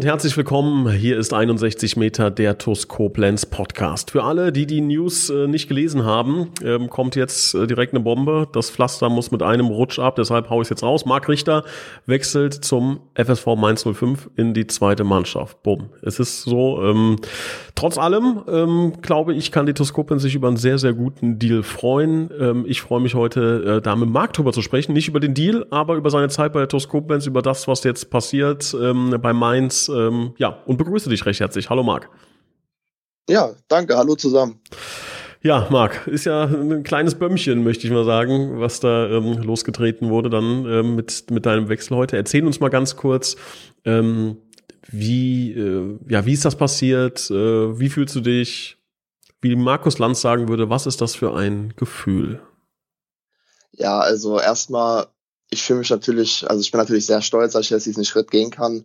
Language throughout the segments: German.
Und herzlich willkommen. Hier ist 61 Meter der TUS Podcast. Für alle, die die News äh, nicht gelesen haben, ähm, kommt jetzt äh, direkt eine Bombe. Das Pflaster muss mit einem Rutsch ab, deshalb haue ich jetzt raus. Marc Richter wechselt zum FSV Mainz 05 in die zweite Mannschaft. Bumm. Es ist so, ähm, trotz allem, ähm, glaube ich, kann die TUS sich über einen sehr, sehr guten Deal freuen. Ähm, ich freue mich heute, äh, da mit Marc drüber zu sprechen. Nicht über den Deal, aber über seine Zeit bei der TUS über das, was jetzt passiert ähm, bei Mainz. Ähm, ja, und begrüße dich recht herzlich. Hallo Marc. Ja, danke. Hallo zusammen. Ja, Marc, ist ja ein kleines Bömmchen, möchte ich mal sagen, was da ähm, losgetreten wurde dann ähm, mit, mit deinem Wechsel heute. Erzähl uns mal ganz kurz, ähm, wie, äh, ja, wie ist das passiert? Äh, wie fühlst du dich? Wie Markus Lanz sagen würde, was ist das für ein Gefühl? Ja, also erstmal, ich fühle mich natürlich, also ich bin natürlich sehr stolz, dass ich jetzt diesen Schritt gehen kann.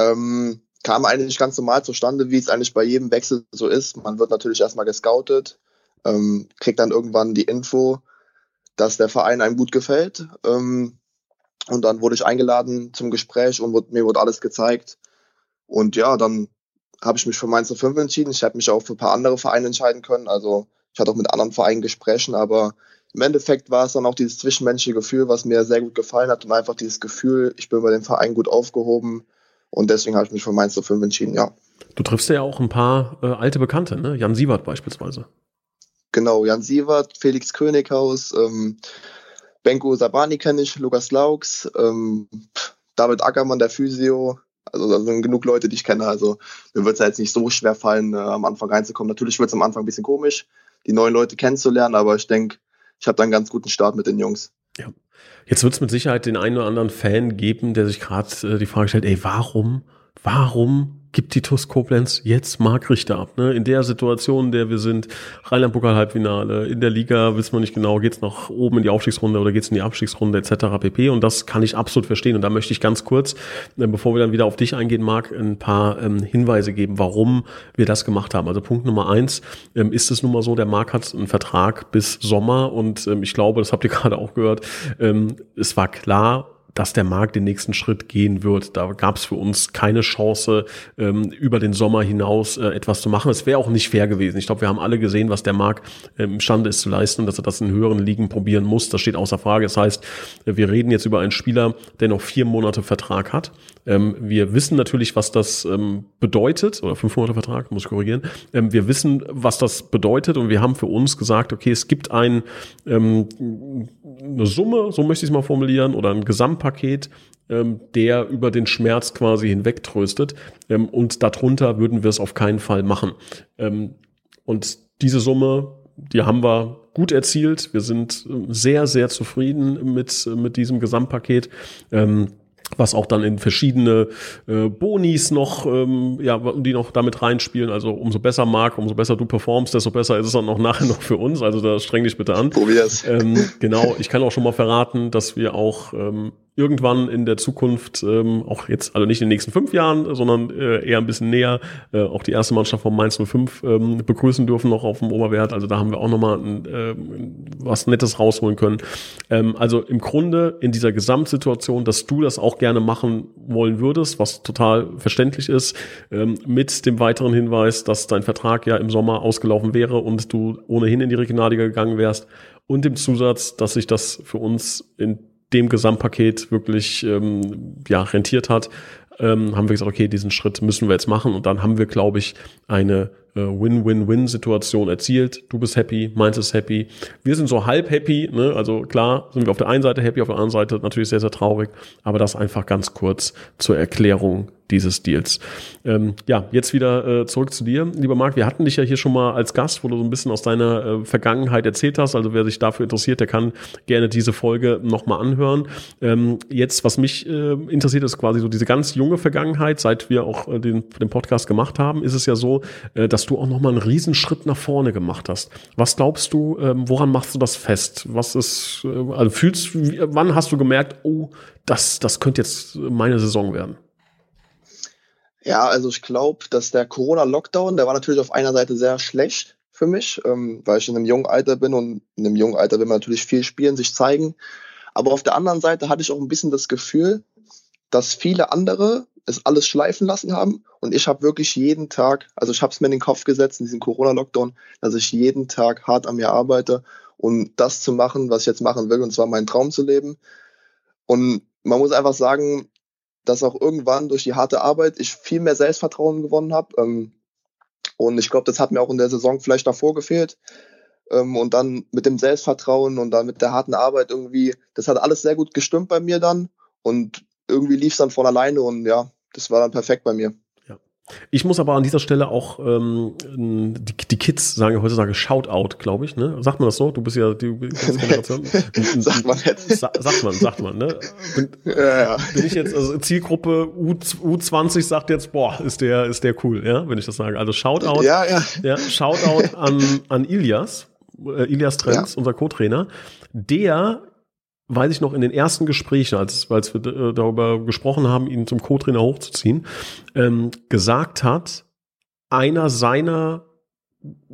Ähm, kam eigentlich ganz normal zustande, wie es eigentlich bei jedem Wechsel so ist. Man wird natürlich erstmal gescoutet, ähm, kriegt dann irgendwann die Info, dass der Verein einem gut gefällt. Ähm, und dann wurde ich eingeladen zum Gespräch und wurde, mir wurde alles gezeigt. Und ja, dann habe ich mich für Mainz 05 entschieden. Ich hätte mich auch für ein paar andere Vereine entscheiden können. Also ich hatte auch mit anderen Vereinen Gesprächen, aber im Endeffekt war es dann auch dieses zwischenmenschliche Gefühl, was mir sehr gut gefallen hat und einfach dieses Gefühl, ich bin bei dem Verein gut aufgehoben und deswegen habe ich mich für Mainz 05 entschieden, ja. Du triffst ja auch ein paar äh, alte Bekannte, ne? Jan Sievert beispielsweise. Genau, Jan Sievert, Felix Könighaus, ähm, Benko Sabani kenne ich, Lukas Laux, ähm, David Ackermann, der Physio. Also da sind genug Leute, die ich kenne. Also mir wird es ja jetzt nicht so schwer fallen, äh, am Anfang reinzukommen. Natürlich wird es am Anfang ein bisschen komisch, die neuen Leute kennenzulernen, aber ich denke, ich habe da einen ganz guten Start mit den Jungs. Ja. Jetzt wird es mit Sicherheit den einen oder anderen Fan geben, der sich gerade äh, die Frage stellt, ey, warum, warum gibt die TUS Koblenz jetzt Marc Richter ab. Ne? In der Situation, in der wir sind, Rheinland-Pokal-Halbfinale, in der Liga wissen wir nicht genau, geht's nach oben in die Aufstiegsrunde oder geht's in die Abstiegsrunde etc. pp. Und das kann ich absolut verstehen. Und da möchte ich ganz kurz, äh, bevor wir dann wieder auf dich eingehen, Marc, ein paar ähm, Hinweise geben, warum wir das gemacht haben. Also Punkt Nummer eins ähm, ist es nun mal so, der Marc hat einen Vertrag bis Sommer und ähm, ich glaube, das habt ihr gerade auch gehört, ähm, es war klar, dass der Markt den nächsten Schritt gehen wird. Da gab es für uns keine Chance, ähm, über den Sommer hinaus äh, etwas zu machen. Es wäre auch nicht fair gewesen. Ich glaube, wir haben alle gesehen, was der Markt ähm, imstande ist zu leisten dass er das in höheren Ligen probieren muss. Das steht außer Frage. Das heißt, wir reden jetzt über einen Spieler, der noch vier Monate Vertrag hat. Ähm, wir wissen natürlich, was das ähm, bedeutet, oder fünf Monate Vertrag, muss ich korrigieren. Ähm, wir wissen, was das bedeutet und wir haben für uns gesagt, okay, es gibt ein, ähm, eine Summe, so möchte ich es mal formulieren, oder ein Gesamtpaket, ähm, der über den Schmerz quasi hinwegtröstet. Ähm, und darunter würden wir es auf keinen Fall machen. Ähm, und diese Summe, die haben wir gut erzielt. Wir sind ähm, sehr, sehr zufrieden mit, mit diesem Gesamtpaket. Ähm, was auch dann in verschiedene äh, Bonis noch, ähm, ja, die noch damit reinspielen. Also umso besser Marc, umso besser du performst, desto besser ist es dann auch nachher noch für uns. Also da streng dich bitte an. Probier's. Ähm, genau, ich kann auch schon mal verraten, dass wir auch ähm, irgendwann in der Zukunft, ähm, auch jetzt, also nicht in den nächsten fünf Jahren, sondern äh, eher ein bisschen näher, äh, auch die erste Mannschaft von Mainz 05 ähm, begrüßen dürfen noch auf dem Oberwert. Also da haben wir auch nochmal äh, was Nettes rausholen können. Ähm, also im Grunde in dieser Gesamtsituation, dass du das auch gerne machen wollen würdest, was total verständlich ist, ähm, mit dem weiteren Hinweis, dass dein Vertrag ja im Sommer ausgelaufen wäre und du ohnehin in die Regionalliga gegangen wärst und dem Zusatz, dass sich das für uns in dem Gesamtpaket wirklich ähm, ja, rentiert hat, ähm, haben wir gesagt, okay, diesen Schritt müssen wir jetzt machen. Und dann haben wir, glaube ich, eine äh, Win-Win-Win-Situation erzielt. Du bist happy, meins ist happy. Wir sind so halb happy. Ne? Also klar sind wir auf der einen Seite happy, auf der anderen Seite natürlich sehr, sehr traurig. Aber das einfach ganz kurz zur Erklärung dieses Deals. Ähm, ja, jetzt wieder äh, zurück zu dir, lieber Marc. Wir hatten dich ja hier schon mal als Gast, wo du so ein bisschen aus deiner äh, Vergangenheit erzählt hast. Also wer sich dafür interessiert, der kann gerne diese Folge nochmal anhören. Ähm, jetzt, was mich äh, interessiert, ist quasi so diese ganz junge Vergangenheit. Seit wir auch äh, den, den Podcast gemacht haben, ist es ja so, äh, dass du auch nochmal einen Riesenschritt nach vorne gemacht hast. Was glaubst du, ähm, woran machst du das fest? Was ist, äh, also fühlst, wann hast du gemerkt, oh, das, das könnte jetzt meine Saison werden? Ja, also ich glaube, dass der Corona-Lockdown, der war natürlich auf einer Seite sehr schlecht für mich, ähm, weil ich in einem jungen Alter bin und in einem jungen Alter will man natürlich viel spielen, sich zeigen. Aber auf der anderen Seite hatte ich auch ein bisschen das Gefühl, dass viele andere es alles schleifen lassen haben und ich habe wirklich jeden Tag, also ich habe es mir in den Kopf gesetzt in diesem Corona-Lockdown, dass ich jeden Tag hart an mir arbeite und das zu machen, was ich jetzt machen will, und zwar meinen Traum zu leben. Und man muss einfach sagen, dass auch irgendwann durch die harte Arbeit ich viel mehr Selbstvertrauen gewonnen habe. Ähm, und ich glaube, das hat mir auch in der Saison vielleicht davor gefehlt. Ähm, und dann mit dem Selbstvertrauen und dann mit der harten Arbeit irgendwie, das hat alles sehr gut gestimmt bei mir dann. Und irgendwie lief es dann von alleine und ja, das war dann perfekt bei mir. Ich muss aber an dieser Stelle auch ähm, die, die Kids sagen heutzutage Shoutout, glaube ich. Ne? Sagt man das so? Du bist ja die Generation. sagt man jetzt. Sa sagt man, sagt man. Ne? Bin, ja, ja. bin ich jetzt, also Zielgruppe U, U20 sagt jetzt, boah, ist der, ist der cool, ja, wenn ich das sage. Also Shoutout, ja, ja. Ja, Shoutout an, an Ilias, äh, Ilias Trenz, ja. unser Co-Trainer. Der weiß ich noch in den ersten Gesprächen, als, als wir äh, darüber gesprochen haben, ihn zum Co-Trainer hochzuziehen, ähm, gesagt hat, einer seiner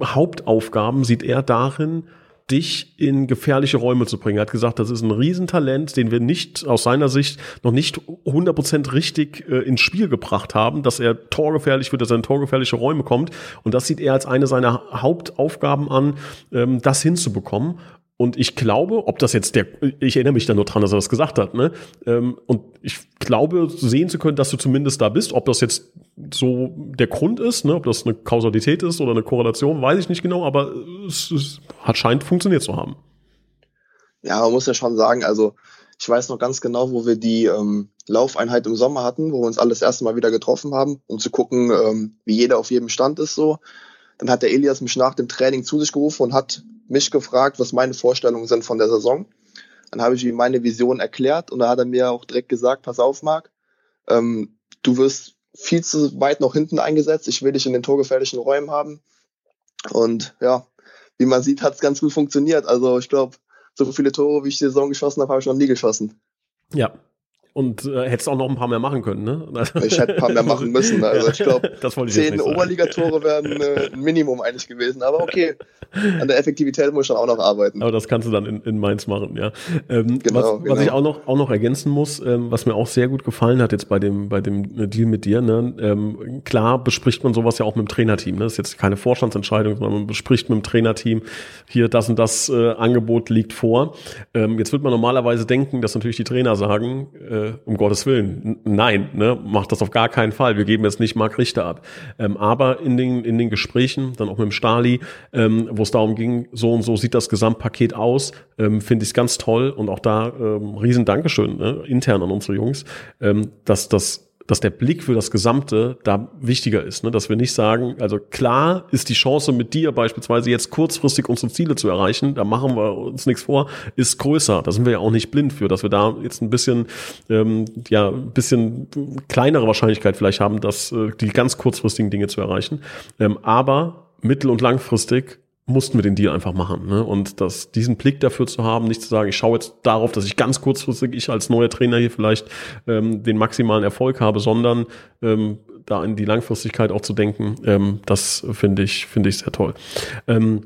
Hauptaufgaben sieht er darin, dich in gefährliche Räume zu bringen. Er hat gesagt, das ist ein Riesentalent, den wir nicht aus seiner Sicht noch nicht 100% richtig äh, ins Spiel gebracht haben, dass er torgefährlich wird, dass er in torgefährliche Räume kommt. Und das sieht er als eine seiner Hauptaufgaben an, ähm, das hinzubekommen. Und ich glaube, ob das jetzt der, ich erinnere mich da nur dran, dass er das gesagt hat, ne? Ähm, und ich glaube, sehen zu können, dass du zumindest da bist. Ob das jetzt so der Grund ist, ne? ob das eine Kausalität ist oder eine Korrelation, weiß ich nicht genau, aber es, es hat scheint funktioniert zu haben. Ja, man muss ja schon sagen, also ich weiß noch ganz genau, wo wir die ähm, Laufeinheit im Sommer hatten, wo wir uns alles erste Mal wieder getroffen haben, um zu gucken, ähm, wie jeder auf jedem Stand ist so. Dann hat der Elias mich nach dem Training zu sich gerufen und hat mich gefragt, was meine Vorstellungen sind von der Saison. Dann habe ich ihm meine Vision erklärt und da hat er mir auch direkt gesagt, pass auf, Marc, ähm, du wirst viel zu weit noch hinten eingesetzt. Ich will dich in den torgefährlichen Räumen haben. Und ja, wie man sieht, hat es ganz gut funktioniert. Also ich glaube, so viele Tore, wie ich die Saison geschossen habe, habe ich noch nie geschossen. Ja, und äh, hättest auch noch ein paar mehr machen können, ne? Ich hätte ein paar mehr machen müssen. Also ich glaube, zehn Oberligatore wären äh, ein Minimum eigentlich gewesen. Aber okay, an der Effektivität muss ich dann auch noch arbeiten. Aber das kannst du dann in, in Mainz machen, ja. Ähm, genau, was, genau. was ich auch noch, auch noch ergänzen muss, ähm, was mir auch sehr gut gefallen hat jetzt bei dem, bei dem Deal mit dir, ne? Ähm, klar bespricht man sowas ja auch mit dem Trainerteam. Ne? Das ist jetzt keine Vorstandsentscheidung, sondern man bespricht mit dem Trainerteam, hier das und das äh, Angebot liegt vor. Ähm, jetzt wird man normalerweise denken, dass natürlich die Trainer sagen, äh, äh, um Gottes Willen, nein, ne, macht das auf gar keinen Fall. Wir geben jetzt nicht Mark Richter ab. Ähm, aber in den, in den Gesprächen, dann auch mit dem Stali, ähm, wo es darum ging, so und so sieht das Gesamtpaket aus, ähm, finde ich es ganz toll und auch da ähm, riesen Dankeschön ne, intern an unsere Jungs, ähm, dass das dass der Blick für das Gesamte da wichtiger ist. Ne? Dass wir nicht sagen, also klar ist die Chance mit dir beispielsweise jetzt kurzfristig unsere Ziele zu erreichen, da machen wir uns nichts vor, ist größer. Da sind wir ja auch nicht blind für, dass wir da jetzt ein bisschen, ähm, ja, ein bisschen kleinere Wahrscheinlichkeit vielleicht haben, dass äh, die ganz kurzfristigen Dinge zu erreichen. Ähm, aber mittel- und langfristig mussten wir den Deal einfach machen. Ne? Und das, diesen Blick dafür zu haben, nicht zu sagen, ich schaue jetzt darauf, dass ich ganz kurzfristig, ich als neuer Trainer hier vielleicht ähm, den maximalen Erfolg habe, sondern ähm, da in die Langfristigkeit auch zu denken, ähm, das finde ich, finde ich sehr toll. Ähm,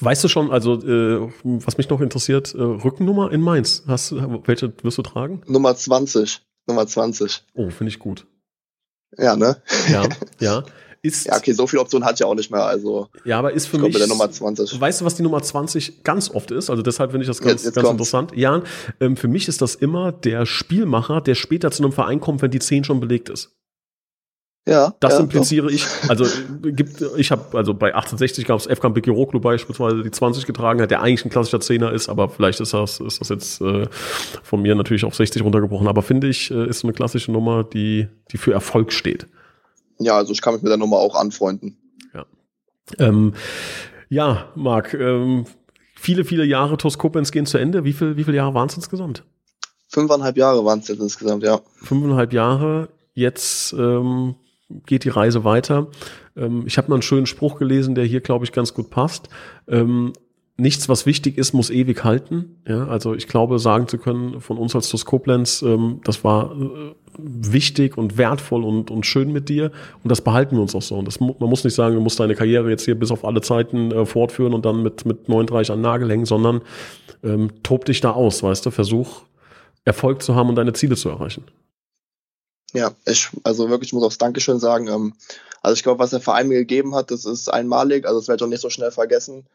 weißt du schon, also äh, was mich noch interessiert, äh, Rückennummer in Mainz. Hast, welche wirst du tragen? Nummer 20. Nummer 20. Oh, finde ich gut. Ja, ne? Ja, ja. Ist, ja, okay, so viele Optionen hat ja auch nicht mehr. Also ja, aber ist für mich. der Nummer 20. Weißt du, was die Nummer 20 ganz oft ist? Also deshalb finde ich das ganz, jetzt, jetzt ganz interessant. Ja, ähm, für mich ist das immer der Spielmacher, der später zu einem Verein kommt, wenn die 10 schon belegt ist. Ja, das ja, impliziere doch. ich. Also gibt, ich habe also bei 1860 gab es Efkan Bekiroglu beispielsweise, die 20 getragen hat, der eigentlich ein klassischer Zehner ist, aber vielleicht ist das, ist das jetzt äh, von mir natürlich auf 60 runtergebrochen. Aber finde ich, äh, ist so eine klassische Nummer, die, die für Erfolg steht. Ja, also ich kann mich mit der Nummer auch anfreunden. Ja. Ähm, ja, Marc, ähm, viele, viele Jahre TuS Koblenz gehen zu Ende. Wie, viel, wie viele Jahre waren es insgesamt? Fünfeinhalb Jahre waren es jetzt insgesamt, ja. Fünfeinhalb Jahre. Jetzt ähm, geht die Reise weiter. Ähm, ich habe mal einen schönen Spruch gelesen, der hier, glaube ich, ganz gut passt. Nichts, was wichtig ist, muss ewig halten. Ja, also ich glaube, sagen zu können von uns als TuS ähm, das war äh, wichtig und wertvoll und, und schön mit dir und das behalten wir uns auch so. Und das, man muss nicht sagen, du musst deine Karriere jetzt hier bis auf alle Zeiten äh, fortführen und dann mit, mit 39 an Nagel hängen, sondern ähm, tob dich da aus, weißt du, versuch Erfolg zu haben und deine Ziele zu erreichen. Ja, ich, also wirklich, ich muss auch Dankeschön sagen. Ähm, also ich glaube, was der Verein mir gegeben hat, das ist einmalig, also das werde ich auch nicht so schnell vergessen.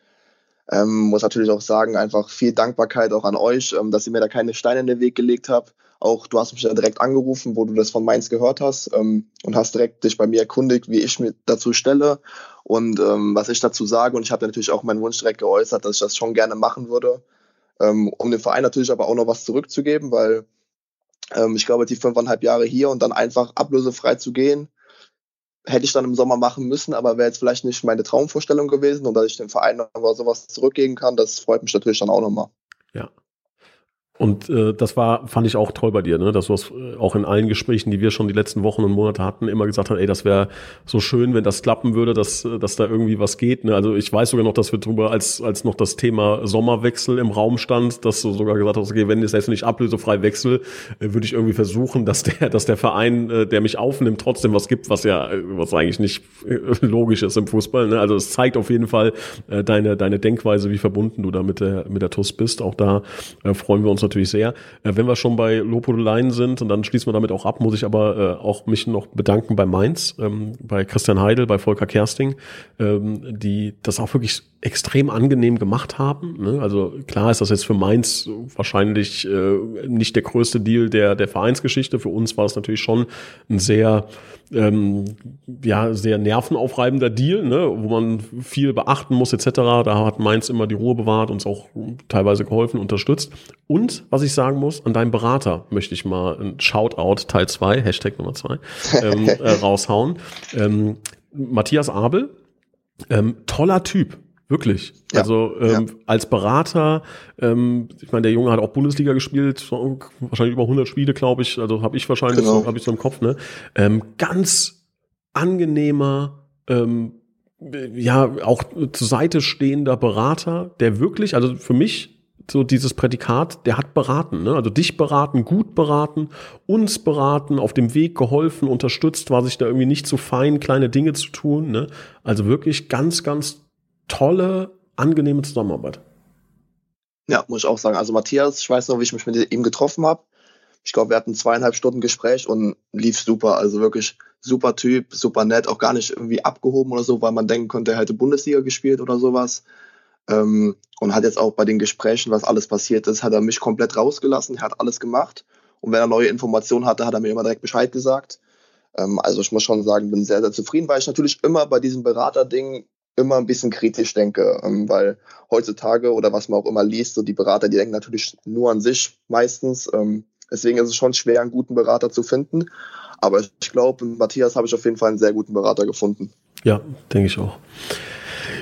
Ähm, muss natürlich auch sagen, einfach viel Dankbarkeit auch an euch, ähm, dass ihr mir da keine Steine in den Weg gelegt habt. Auch du hast mich ja direkt angerufen, wo du das von Mainz gehört hast ähm, und hast direkt dich bei mir erkundigt, wie ich mich dazu stelle und ähm, was ich dazu sage. Und ich habe natürlich auch meinen Wunsch direkt geäußert, dass ich das schon gerne machen würde, ähm, um dem Verein natürlich aber auch noch was zurückzugeben, weil ähm, ich glaube, die fünfeinhalb Jahre hier und dann einfach ablösefrei zu gehen, hätte ich dann im Sommer machen müssen, aber wäre jetzt vielleicht nicht meine Traumvorstellung gewesen und dass ich dem Verein noch sowas zurückgeben kann, das freut mich natürlich dann auch nochmal. Ja, und äh, das war, fand ich auch toll bei dir, ne? dass du das äh, auch in allen Gesprächen, die wir schon die letzten Wochen und Monate hatten, immer gesagt hast, ey, das wäre so schön, wenn das klappen würde, dass, dass da irgendwie was geht. Ne? Also ich weiß sogar noch, dass wir drüber, als, als noch das Thema Sommerwechsel im Raum stand, dass du sogar gesagt hast, okay, wenn es jetzt nicht ablösefrei wechsel, äh, würde ich irgendwie versuchen, dass der, dass der Verein, äh, der mich aufnimmt, trotzdem was gibt, was ja, äh, was eigentlich nicht logisch ist im Fußball. Ne? Also es zeigt auf jeden Fall deine, deine Denkweise, wie verbunden du da mit der, mit der TUS bist. Auch da freuen wir uns natürlich sehr. Wenn wir schon bei Lobhudeleien sind, und dann schließen wir damit auch ab, muss ich aber äh, auch mich noch bedanken bei Mainz, ähm, bei Christian Heidel, bei Volker Kersting, ähm, die das auch wirklich extrem angenehm gemacht haben. Ne? Also klar ist das jetzt für Mainz wahrscheinlich äh, nicht der größte Deal der, der Vereinsgeschichte. Für uns war es natürlich schon ein sehr ähm, ja, sehr nervenaufreibender Deal, ne, wo man viel beachten muss etc. Da hat Mainz immer die Ruhe bewahrt, uns auch teilweise geholfen, unterstützt. Und, was ich sagen muss, an deinen Berater möchte ich mal ein Shoutout Teil 2, Hashtag Nummer 2, ähm, äh, raushauen. Ähm, Matthias Abel, ähm, toller Typ, Wirklich. Ja, also ähm, ja. als Berater, ähm, ich meine, der Junge hat auch Bundesliga gespielt, wahrscheinlich über 100 Spiele, glaube ich. Also habe ich wahrscheinlich, genau. so, habe ich so im Kopf. Ne? Ähm, ganz angenehmer, ähm, ja auch zur Seite stehender Berater, der wirklich, also für mich so dieses Prädikat, der hat beraten, ne? also dich beraten, gut beraten, uns beraten, auf dem Weg geholfen, unterstützt, war sich da irgendwie nicht so fein, kleine Dinge zu tun. Ne? Also wirklich ganz, ganz tolle, angenehme Zusammenarbeit. Ja, muss ich auch sagen. Also Matthias, ich weiß noch, wie ich mich mit ihm getroffen habe. Ich glaube, wir hatten zweieinhalb Stunden Gespräch und lief super. Also wirklich super Typ, super nett, auch gar nicht irgendwie abgehoben oder so, weil man denken könnte, er hätte Bundesliga gespielt oder sowas. Ähm, und hat jetzt auch bei den Gesprächen, was alles passiert ist, hat er mich komplett rausgelassen, hat alles gemacht. Und wenn er neue Informationen hatte, hat er mir immer direkt Bescheid gesagt. Ähm, also ich muss schon sagen, bin sehr, sehr zufrieden, weil ich natürlich immer bei diesem Beraterding immer ein bisschen kritisch denke, ähm, weil heutzutage oder was man auch immer liest, so die Berater, die denken natürlich nur an sich meistens. Ähm, deswegen ist es schon schwer, einen guten Berater zu finden. Aber ich glaube, Matthias habe ich auf jeden Fall einen sehr guten Berater gefunden. Ja, denke ich auch.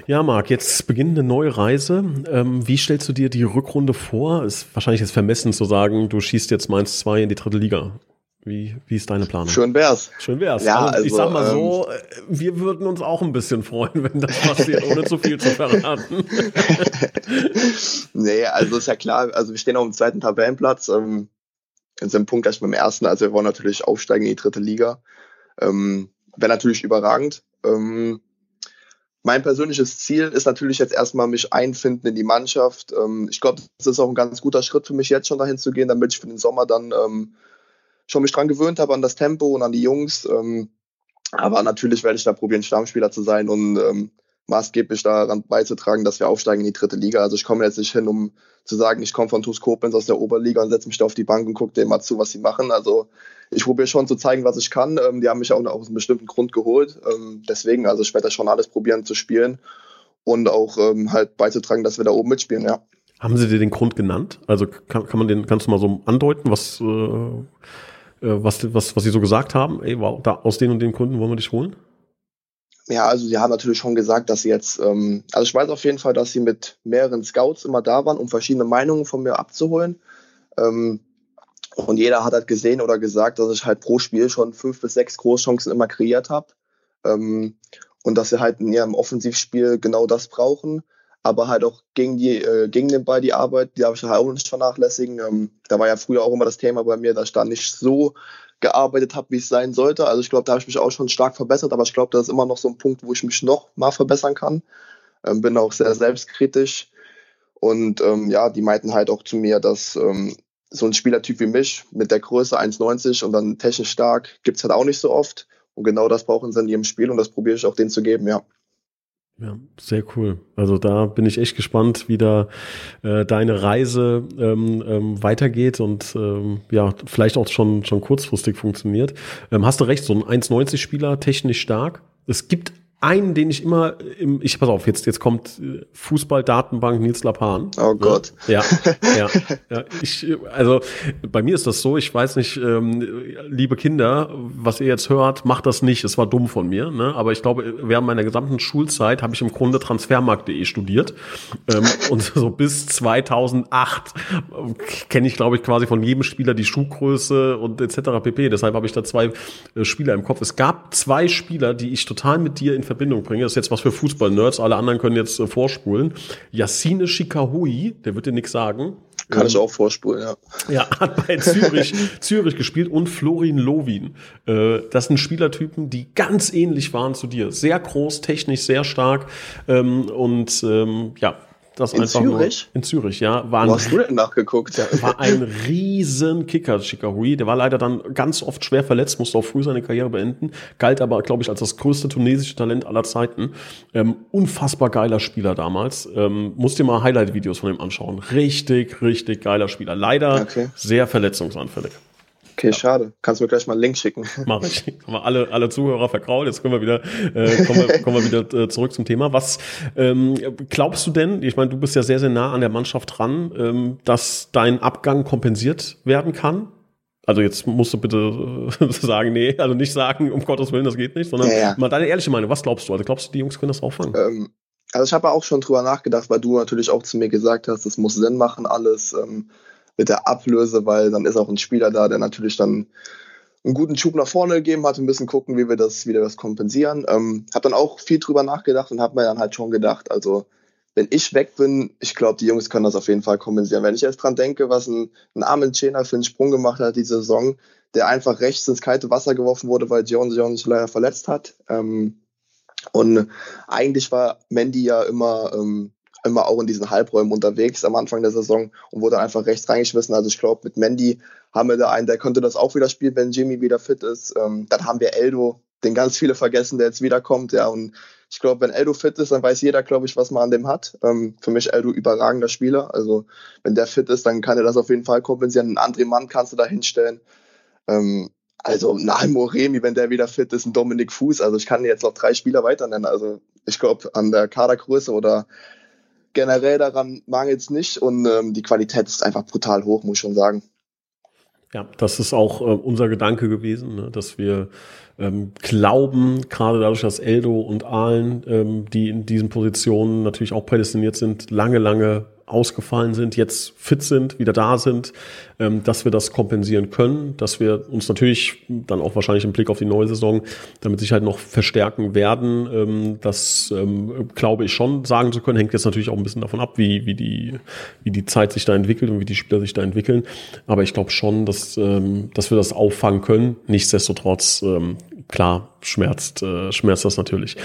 Ja, Marc, jetzt beginnt eine neue Reise. Ähm, wie stellst du dir die Rückrunde vor? Ist wahrscheinlich jetzt vermessen zu sagen, du schießt jetzt Mainz 2 in die dritte Liga. Wie, wie ist deine Planung? Schön wär's. Schön wär's. Ja, also, ich sag mal so, ähm, wir würden uns auch ein bisschen freuen, wenn das passiert, ohne zu viel zu verraten. nee, also ist ja klar, also wir stehen auf dem zweiten Tabellenplatz, ähm, sind im Punkt gleich mit dem ersten, also wir wollen natürlich aufsteigen in die dritte Liga. Ähm, Wäre natürlich überragend. Ähm, mein persönliches Ziel ist natürlich jetzt erstmal mich einfinden in die Mannschaft. Ähm, ich glaube, das ist auch ein ganz guter Schritt für mich jetzt schon dahin zu gehen, damit ich für den Sommer dann ähm, schon mich dran gewöhnt habe an das Tempo und an die Jungs. Ähm, aber natürlich werde ich da probieren, Stammspieler zu sein und ähm, maßgeblich daran beizutragen, dass wir aufsteigen in die dritte Liga. Also ich komme jetzt nicht hin, um zu sagen, ich komme von TuS Koblenz aus der Oberliga und setze mich da auf die Bank und gucke denen mal zu, was sie machen. Also ich probiere schon zu zeigen, was ich kann. Ähm, die haben mich auch aus einem bestimmten Grund geholt. Ähm, deswegen, also ich werde da schon alles probieren zu spielen und auch ähm, halt beizutragen, dass wir da oben mitspielen, ja. Haben Sie dir den Grund genannt? Also kann, kann man den, kannst du mal so andeuten, was, äh was, was, was Sie so gesagt haben? Ey, wow, da, aus den und den Gründen wollen wir dich holen? Ja, also sie haben natürlich schon gesagt, dass sie jetzt, ähm, also ich weiß auf jeden Fall, dass sie mit mehreren Scouts immer da waren, um verschiedene Meinungen von mir abzuholen. Ähm, und jeder hat halt gesehen oder gesagt, dass ich halt pro Spiel schon fünf bis sechs Großchancen immer kreiert habe. Ähm, und dass sie halt in ihrem Offensivspiel genau das brauchen. Aber halt auch gegen, die, äh, gegen den Ball die Arbeit, die habe ich halt auch nicht vernachlässigen. Ähm, da war ja früher auch immer das Thema bei mir, dass ich da nicht so gearbeitet habe, wie es sein sollte. Also ich glaube, da habe ich mich auch schon stark verbessert, aber ich glaube, das ist immer noch so ein Punkt, wo ich mich noch mal verbessern kann. Ähm, bin auch sehr selbstkritisch. Und ähm, ja, die meinten halt auch zu mir, dass ähm, so ein Spielertyp wie mich mit der Größe 1,90 und dann technisch stark gibt's halt auch nicht so oft. Und genau das brauchen sie in ihrem Spiel und das probiere ich auch denen zu geben, ja. Ja, sehr cool. Also da bin ich echt gespannt, wie da äh, deine Reise ähm, ähm, weitergeht und ähm, ja, vielleicht auch schon, schon kurzfristig funktioniert. Ähm, hast du recht, so ein 1,90-Spieler, technisch stark. Es gibt einen, den ich immer im, ich pass auf, jetzt, jetzt kommt äh, Fußballdatenbank Nils Lapan. Oh Gott. Ja, ja, ja. Ich, also bei mir ist das so, ich weiß nicht, ähm, liebe Kinder, was ihr jetzt hört, macht das nicht. Es war dumm von mir, ne? Aber ich glaube, während meiner gesamten Schulzeit habe ich im Grunde transfermarkt.de studiert. Ähm, und so bis 2008 kenne ich, glaube ich, quasi von jedem Spieler die Schuhgröße und etc. pp. Deshalb habe ich da zwei äh, Spieler im Kopf. Es gab zwei Spieler, die ich total mit dir in Verbindung bringe. Das ist jetzt was für Fußball-Nerds. Alle anderen können jetzt äh, vorspulen. Yassine Shikahui, der wird dir nichts sagen. Kann ich auch vorspulen, ja. Ja, hat bei Zürich, Zürich gespielt und Florin Lovin. Äh, das sind Spielertypen, die ganz ähnlich waren zu dir. Sehr groß, technisch sehr stark ähm, und ähm, ja, das in einfach Zürich? Nur, in Zürich, ja. War Wo hast du denn nachgeguckt? War ein riesen Kicker, Chikahui. Der war leider dann ganz oft schwer verletzt, musste auch früh seine Karriere beenden. Galt aber, glaube ich, als das größte tunesische Talent aller Zeiten. Ähm, unfassbar geiler Spieler damals. Ähm, musst dir mal Highlight-Videos von ihm anschauen. Richtig, richtig geiler Spieler. Leider okay. sehr verletzungsanfällig. Okay, ja. schade. Kannst du mir gleich mal einen Link schicken. Mach ich. Haben wir alle, alle Zuhörer verkraut. Jetzt können wir wieder, äh, kommen, wir, kommen wir wieder äh, zurück zum Thema. Was ähm, glaubst du denn, ich meine, du bist ja sehr, sehr nah an der Mannschaft dran, ähm, dass dein Abgang kompensiert werden kann? Also jetzt musst du bitte äh, sagen, nee, also nicht sagen, um Gottes Willen, das geht nicht, sondern ja, ja. mal deine ehrliche Meinung. Was glaubst du? Also glaubst du, die Jungs können das auffangen? Ähm, also ich habe auch schon drüber nachgedacht, weil du natürlich auch zu mir gesagt hast, es muss Sinn machen alles. Ähm, mit der Ablöse, weil dann ist auch ein Spieler da, der natürlich dann einen guten Schub nach vorne gegeben hat, ein bisschen gucken, wie wir das, wie wir das kompensieren. Ähm, habe dann auch viel drüber nachgedacht und habe mir dann halt schon gedacht, also wenn ich weg bin, ich glaube, die Jungs können das auf jeden Fall kompensieren. Wenn ich jetzt dran denke, was ein, ein Armin Cena für einen Sprung gemacht hat diese Saison, der einfach rechts ins kalte Wasser geworfen wurde, weil Jones Jones sich leider verletzt hat. Ähm, und eigentlich war Mandy ja immer ähm, immer auch in diesen Halbräumen unterwegs am Anfang der Saison und wurde einfach rechts reingeschmissen. Also ich glaube, mit Mandy haben wir da einen, der könnte das auch wieder spielen, wenn Jimmy wieder fit ist. Ähm, dann haben wir Eldo, den ganz viele vergessen, der jetzt wiederkommt, ja. Und ich glaube, wenn Eldo fit ist, dann weiß jeder, glaube ich, was man an dem hat. Ähm, für mich Eldo überragender Spieler. Also wenn der fit ist, dann kann er das auf jeden Fall kompensieren. Einen anderen Mann kannst du da hinstellen. Ähm, also Naim Moremi, wenn der wieder fit ist, ein Dominik Fuß. Also ich kann jetzt noch drei Spieler weiter nennen. Also ich glaube, an der Kadergröße oder generell daran mangelt es nicht und ähm, die Qualität ist einfach brutal hoch, muss ich schon sagen. Ja, das ist auch äh, unser Gedanke gewesen, ne, dass wir ähm, glauben, gerade dadurch, dass Eldo und Ahlen, ähm, die in diesen Positionen natürlich auch prädestiniert sind, lange, lange ausgefallen sind, jetzt fit sind, wieder da sind, ähm, dass wir das kompensieren können, dass wir uns natürlich dann auch wahrscheinlich im Blick auf die neue Saison damit Sicherheit noch verstärken werden. Ähm, das ähm, glaube ich schon sagen zu können, hängt jetzt natürlich auch ein bisschen davon ab, wie, wie, die, wie die Zeit sich da entwickelt und wie die Spieler sich da entwickeln. Aber ich glaube schon, dass, dass wir das auffangen können. Nichtsdestotrotz, klar, schmerzt, äh, schmerzt das natürlich.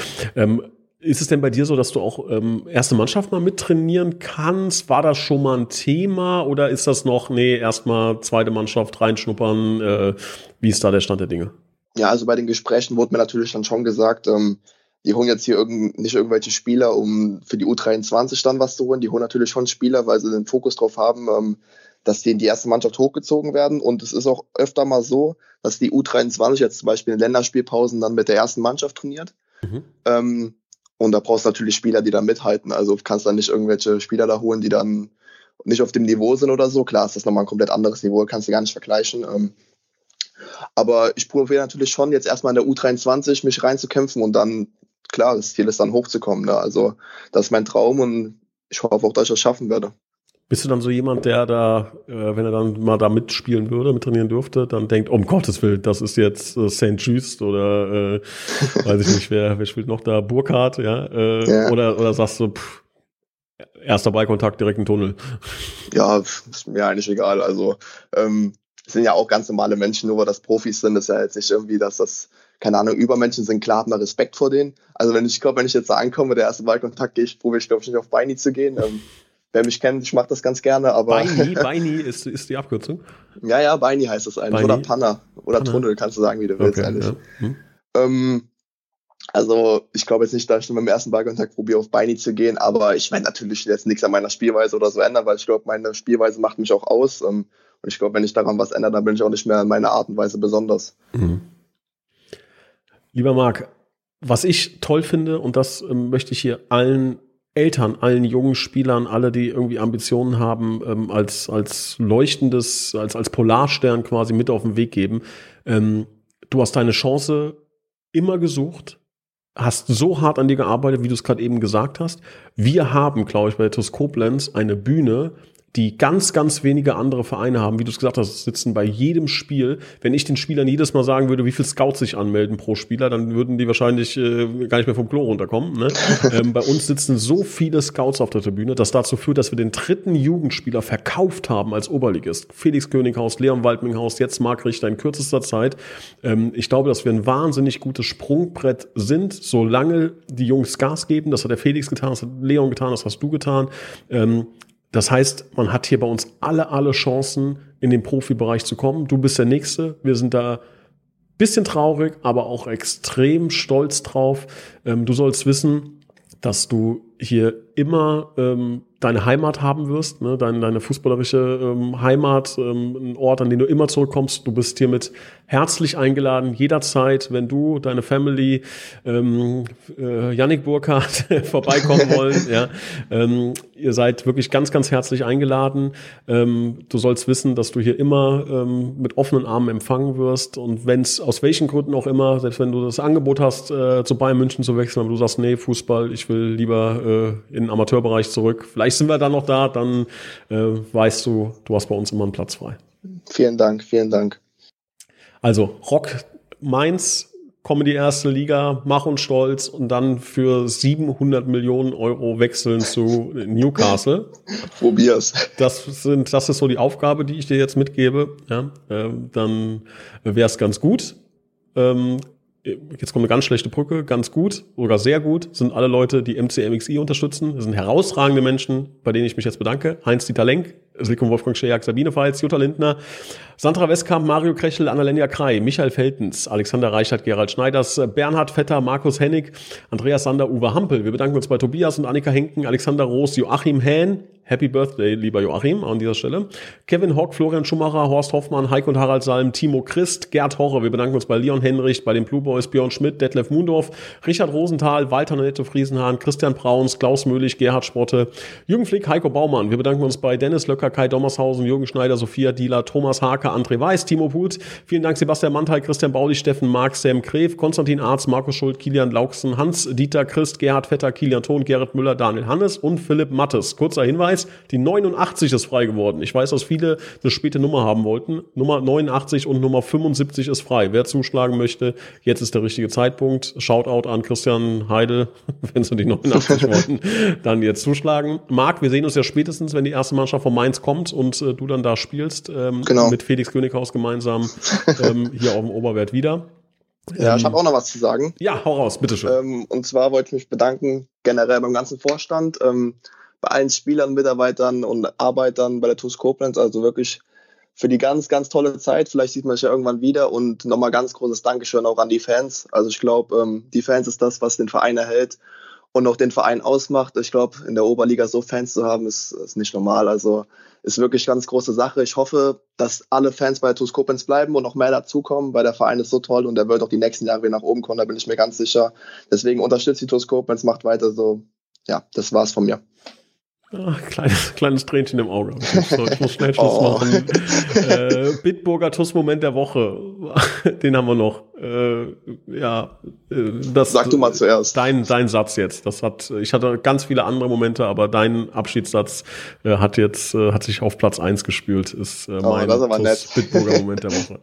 Ist es denn bei dir so, dass du auch ähm, erste Mannschaft mal mittrainieren kannst? War das schon mal ein Thema oder ist das noch, nee, erstmal zweite Mannschaft reinschnuppern? Äh, wie ist da der Stand der Dinge? Ja, also bei den Gesprächen wurde mir natürlich dann schon gesagt, ähm, die holen jetzt hier irgend, nicht irgendwelche Spieler, um für die U23 dann was zu holen. Die holen natürlich schon Spieler, weil sie den Fokus drauf haben, ähm, dass die in die erste Mannschaft hochgezogen werden. Und es ist auch öfter mal so, dass die U23 jetzt zum Beispiel in Länderspielpausen dann mit der ersten Mannschaft trainiert. Mhm. Ähm, und da brauchst du natürlich Spieler, die da mithalten. Also kannst dann nicht irgendwelche Spieler da holen, die dann nicht auf dem Niveau sind oder so. Klar, ist das nochmal ein komplett anderes Niveau, kannst du gar nicht vergleichen. Ähm, aber ich probiere natürlich schon, jetzt erstmal in der U23 mich reinzukämpfen und dann, klar, das Ziel ist dann hochzukommen. Ne? Also das ist mein Traum und ich hoffe auch, dass ich das schaffen werde. Bist du dann so jemand, der da, äh, wenn er dann mal da mitspielen würde, mittrainieren dürfte, dann denkt, um Gottes Willen, das ist jetzt äh, St. Just oder äh, weiß ich nicht, wer, wer spielt noch da, Burkhardt, ja? Äh, ja. Oder, oder sagst du, pff, erster Ballkontakt direkt im Tunnel? Ja, ist mir eigentlich egal. Also ähm, sind ja auch ganz normale Menschen, nur weil das Profis sind, ist ja jetzt nicht irgendwie, dass das, keine Ahnung, Übermenschen sind, klar hat man Respekt vor denen. Also wenn ich glaube, wenn ich jetzt da ankomme, der erste Ballkontakt gehe ich, probiere ich, glaube ich, nicht auf Beini zu gehen. Ähm, wer mich kennt, ich mache das ganz gerne, aber. Beini, Beini ist, ist die Abkürzung? Ja, ja, Beini heißt es eigentlich. Beini? Oder Panna. Oder Panna. Tunnel, kannst du sagen, wie du willst, okay, ehrlich. Ja. Hm. Ähm, also, ich glaube jetzt nicht, dass ich mit dem ersten Ballkontakt probiere, auf Beini zu gehen, aber ich werde natürlich jetzt nichts an meiner Spielweise oder so ändern, weil ich glaube, meine Spielweise macht mich auch aus. Ähm, und ich glaube, wenn ich daran was ändere, dann bin ich auch nicht mehr in meiner Art und Weise besonders. Mhm. Lieber Marc, was ich toll finde, und das ähm, möchte ich hier allen Eltern, allen jungen Spielern, alle, die irgendwie Ambitionen haben, ähm, als, als leuchtendes, als, als Polarstern quasi mit auf den Weg geben. Ähm, du hast deine Chance immer gesucht, hast so hart an dir gearbeitet, wie du es gerade eben gesagt hast. Wir haben, glaube ich, bei Koblenz eine Bühne, die ganz, ganz wenige andere Vereine haben, wie du es gesagt hast, sitzen bei jedem Spiel. Wenn ich den Spielern jedes Mal sagen würde, wie viel Scouts sich anmelden pro Spieler, dann würden die wahrscheinlich äh, gar nicht mehr vom Klo runterkommen. Ne? ähm, bei uns sitzen so viele Scouts auf der Tribüne, das dazu führt, dass wir den dritten Jugendspieler verkauft haben als Oberligist. Felix Könighaus, Leon Waldminghaus, jetzt Marc Richter in kürzester Zeit. Ähm, ich glaube, dass wir ein wahnsinnig gutes Sprungbrett sind, solange die Jungs Gas geben. Das hat der Felix getan, das hat Leon getan, das hast du getan. Ähm, das heißt, man hat hier bei uns alle, alle Chancen, in den Profibereich zu kommen. Du bist der Nächste. Wir sind da bisschen traurig, aber auch extrem stolz drauf. Ähm, du sollst wissen, dass du hier immer ähm, deine Heimat haben wirst, ne? deine, deine fußballerische ähm, Heimat, ähm, ein Ort, an den du immer zurückkommst. Du bist hiermit herzlich eingeladen, jederzeit, wenn du, deine Family, ähm, äh, Yannick Burkhardt vorbeikommen wollen. ja, ähm, ihr seid wirklich ganz, ganz herzlich eingeladen. Ähm, du sollst wissen, dass du hier immer ähm, mit offenen Armen empfangen wirst und wenn es aus welchen Gründen auch immer, selbst wenn du das Angebot hast, äh, zu Bayern München zu wechseln, aber du sagst, nee, Fußball, ich will lieber äh, in den Amateurbereich zurück. Vielleicht sind wir dann noch da, dann äh, weißt du, du hast bei uns immer einen Platz frei. Vielen Dank, vielen Dank. Also Rock Mainz, komm in die erste Liga, mach uns stolz und dann für 700 Millionen Euro wechseln zu Newcastle. Probier's. Das sind, das ist so die Aufgabe, die ich dir jetzt mitgebe. Ja, äh, dann wäre es ganz gut. Ähm, jetzt kommt eine ganz schlechte Brücke, ganz gut, sogar sehr gut, sind alle Leute, die MCMXI unterstützen. Das sind herausragende Menschen, bei denen ich mich jetzt bedanke. Heinz-Dieter Lenk, Silke Wolfgang Schejak, Sabine Feitz, Jutta Lindner, Sandra Westkamp, Mario Krechel, Annalena Krei, Michael Feltens, Alexander Reichert, Gerald Schneiders, Bernhard Vetter, Markus Hennig, Andreas Sander, Uwe Hampel. Wir bedanken uns bei Tobias und Annika Henken, Alexander Roos, Joachim Hähn, Happy Birthday, lieber Joachim, an dieser Stelle. Kevin Hock, Florian Schumacher, Horst Hoffmann, Heiko und Harald Salm, Timo Christ, Gerd Horre. Wir bedanken uns bei Leon Henrich, bei den Blue Boys, Björn Schmidt, Detlef Mundorf, Richard Rosenthal, Walter Nanette Friesenhahn, Christian Brauns, Klaus Möhlich, Gerhard Sprotte, Jürgen Flick, Heiko Baumann. Wir bedanken uns bei Dennis Löcker, Kai Dommershausen, Jürgen Schneider, Sophia Dieler, Thomas Hake, André Weiß, Timo Put. Vielen Dank Sebastian Mantel, Christian Bauli, Steffen Mark, Sam Kref, Konstantin Arz, Markus Schuld, Kilian Lauksen, Hans Dieter Christ, Gerhard Vetter, Kilian Thon, Gerrit Müller, Daniel Hannes und Philipp Mattes. Kurzer Hinweis, die 89 89 ist frei geworden. Ich weiß, dass viele eine späte Nummer haben wollten. Nummer 89 und Nummer 75 ist frei. Wer zuschlagen möchte, jetzt ist der richtige Zeitpunkt. Shoutout an Christian Heidel, wenn sie die 89 wollten, dann jetzt zuschlagen. Marc, wir sehen uns ja spätestens, wenn die erste Mannschaft von Mainz kommt und äh, du dann da spielst, ähm, genau. mit Felix Könighaus gemeinsam ähm, hier auf dem Oberwert wieder. Ja, ähm, ich habe auch noch was zu sagen. Ja, hau raus, bitteschön. Ähm, und zwar wollte ich mich bedanken generell beim ganzen Vorstand. Ähm, bei allen Spielern, Mitarbeitern und Arbeitern bei der TuS Koblenz. Also wirklich für die ganz, ganz tolle Zeit. Vielleicht sieht man sich ja irgendwann wieder und nochmal ganz großes Dankeschön auch an die Fans. Also ich glaube, ähm, die Fans ist das, was den Verein erhält und auch den Verein ausmacht. Ich glaube, in der Oberliga so Fans zu haben, ist, ist nicht normal. Also ist wirklich ganz große Sache. Ich hoffe, dass alle Fans bei TuS Koblenz bleiben und noch mehr dazukommen, weil der Verein ist so toll und er wird auch die nächsten Jahre wieder nach oben kommen, da bin ich mir ganz sicher. Deswegen unterstützt die TuS Koblenz, macht weiter so. Ja, das war's von mir. Ach, kleines, kleines Tränchen im Auge. Ich muss, ich muss schnell Schluss oh. machen. Äh, Bitburger TUS-Moment der Woche. Den haben wir noch. Äh, ja, äh, das, Sag du mal zuerst. Dein, dein Satz jetzt. Das hat, ich hatte ganz viele andere Momente, aber dein Abschiedssatz äh, hat jetzt, äh, hat sich auf Platz eins gespült. Ist äh, oh, mein TUS Bitburger Moment der Woche.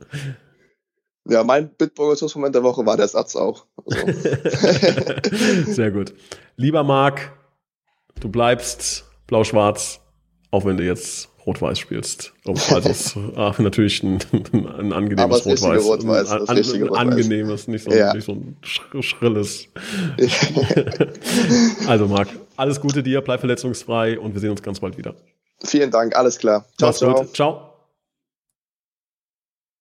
Ja, mein Bitburger TUS-Moment der Woche war der Satz auch. Also. Sehr gut. Lieber Marc, du bleibst blau-schwarz, auch wenn du jetzt Rot-Weiß spielst. Also es ah, natürlich ein, ein angenehmes Rot-Weiß. Rot ein, an, ein angenehmes, nicht so, ja. nicht so ein schrilles. also Marc, alles Gute dir, bleib verletzungsfrei und wir sehen uns ganz bald wieder. Vielen Dank, alles klar. Ciao, Mach's ciao. Gut. Ciao.